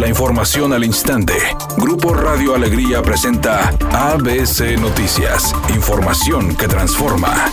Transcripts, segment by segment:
La información al instante. Grupo Radio Alegría presenta ABC Noticias. Información que transforma.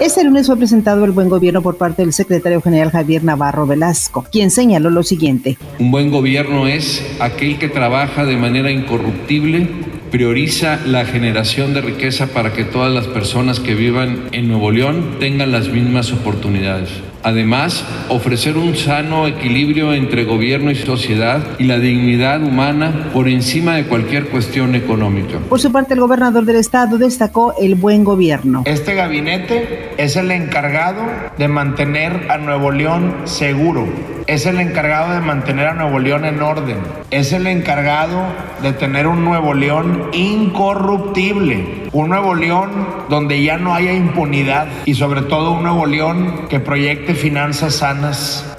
Este lunes fue presentado el buen gobierno por parte del secretario general Javier Navarro Velasco, quien señaló lo siguiente. Un buen gobierno es aquel que trabaja de manera incorruptible prioriza la generación de riqueza para que todas las personas que vivan en Nuevo León tengan las mismas oportunidades. Además, ofrecer un sano equilibrio entre gobierno y sociedad y la dignidad humana por encima de cualquier cuestión económica. Por su parte, el gobernador del estado destacó el buen gobierno. Este gabinete es el encargado de mantener a Nuevo León seguro, es el encargado de mantener a Nuevo León en orden, es el encargado de tener un Nuevo León incorruptible, un Nuevo León donde ya no haya impunidad y sobre todo un Nuevo León que proyecte finanzas sanas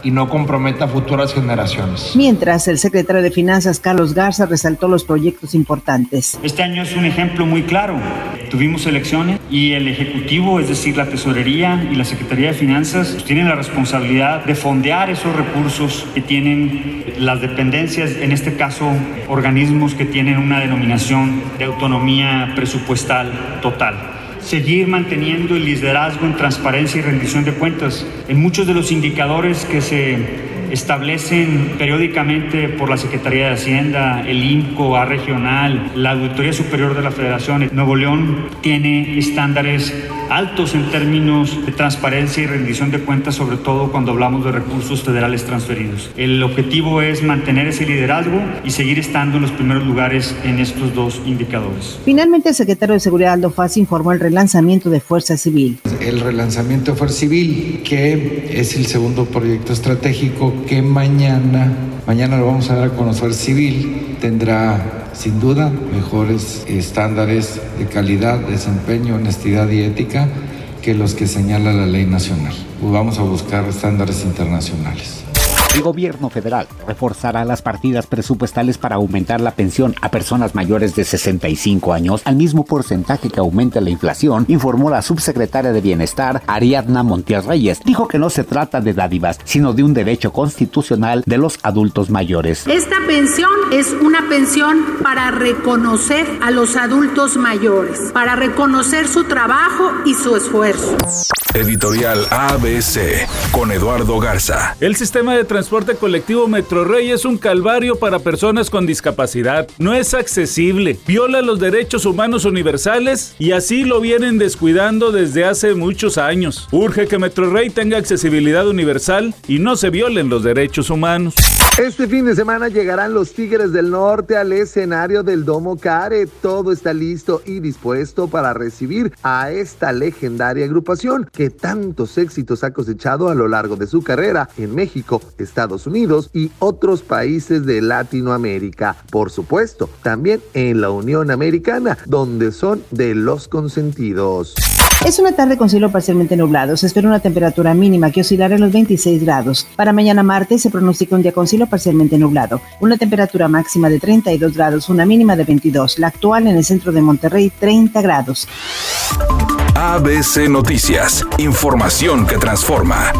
y no comprometa futuras generaciones. Mientras, el secretario de Finanzas, Carlos Garza, resaltó los proyectos importantes. Este año es un ejemplo muy claro. Tuvimos elecciones y el Ejecutivo, es decir, la Tesorería y la Secretaría de Finanzas, pues, tienen la responsabilidad de fondear esos recursos que tienen las dependencias, en este caso organismos que tienen una denominación de autonomía presupuestal total seguir manteniendo el liderazgo en transparencia y rendición de cuentas. En muchos de los indicadores que se establecen periódicamente por la Secretaría de Hacienda, el INCO, A Regional, la Auditoría Superior de la Federación. Nuevo León tiene estándares altos en términos de transparencia y rendición de cuentas, sobre todo cuando hablamos de recursos federales transferidos. El objetivo es mantener ese liderazgo y seguir estando en los primeros lugares en estos dos indicadores. Finalmente, el secretario de Seguridad Aldo Faz informó el relanzamiento de Fuerza Civil. El relanzamiento de Fuerza Civil, que es el segundo proyecto estratégico que mañana, mañana lo vamos a dar a conocer civil, tendrá sin duda mejores estándares de calidad, desempeño, honestidad y ética que los que señala la ley nacional. Vamos a buscar estándares internacionales. El gobierno federal reforzará las partidas presupuestales para aumentar la pensión a personas mayores de 65 años al mismo porcentaje que aumenta la inflación, informó la subsecretaria de Bienestar, Ariadna Montiel Reyes. Dijo que no se trata de dádivas, sino de un derecho constitucional de los adultos mayores. Esta pensión es una pensión para reconocer a los adultos mayores, para reconocer su trabajo y su esfuerzo. Editorial ABC con Eduardo Garza. El sistema de transporte colectivo Metrorrey es un calvario para personas con discapacidad. No es accesible, viola los derechos humanos universales y así lo vienen descuidando desde hace muchos años. Urge que Metrorrey tenga accesibilidad universal y no se violen los derechos humanos. Este fin de semana llegarán los Tigres del Norte al escenario del Domo Care. Todo está listo y dispuesto para recibir a esta legendaria agrupación que tantos éxitos ha cosechado a lo largo de su carrera en México, Estados Unidos y otros países de Latinoamérica. Por supuesto, también en la Unión Americana, donde son de los consentidos. Es una tarde con cielo parcialmente nublado. Se espera una temperatura mínima que oscilará en los 26 grados. Para mañana martes se pronostica un día con cielo parcialmente nublado. Una temperatura máxima de 32 grados, una mínima de 22. La actual en el centro de Monterrey, 30 grados. ABC Noticias. Información que transforma.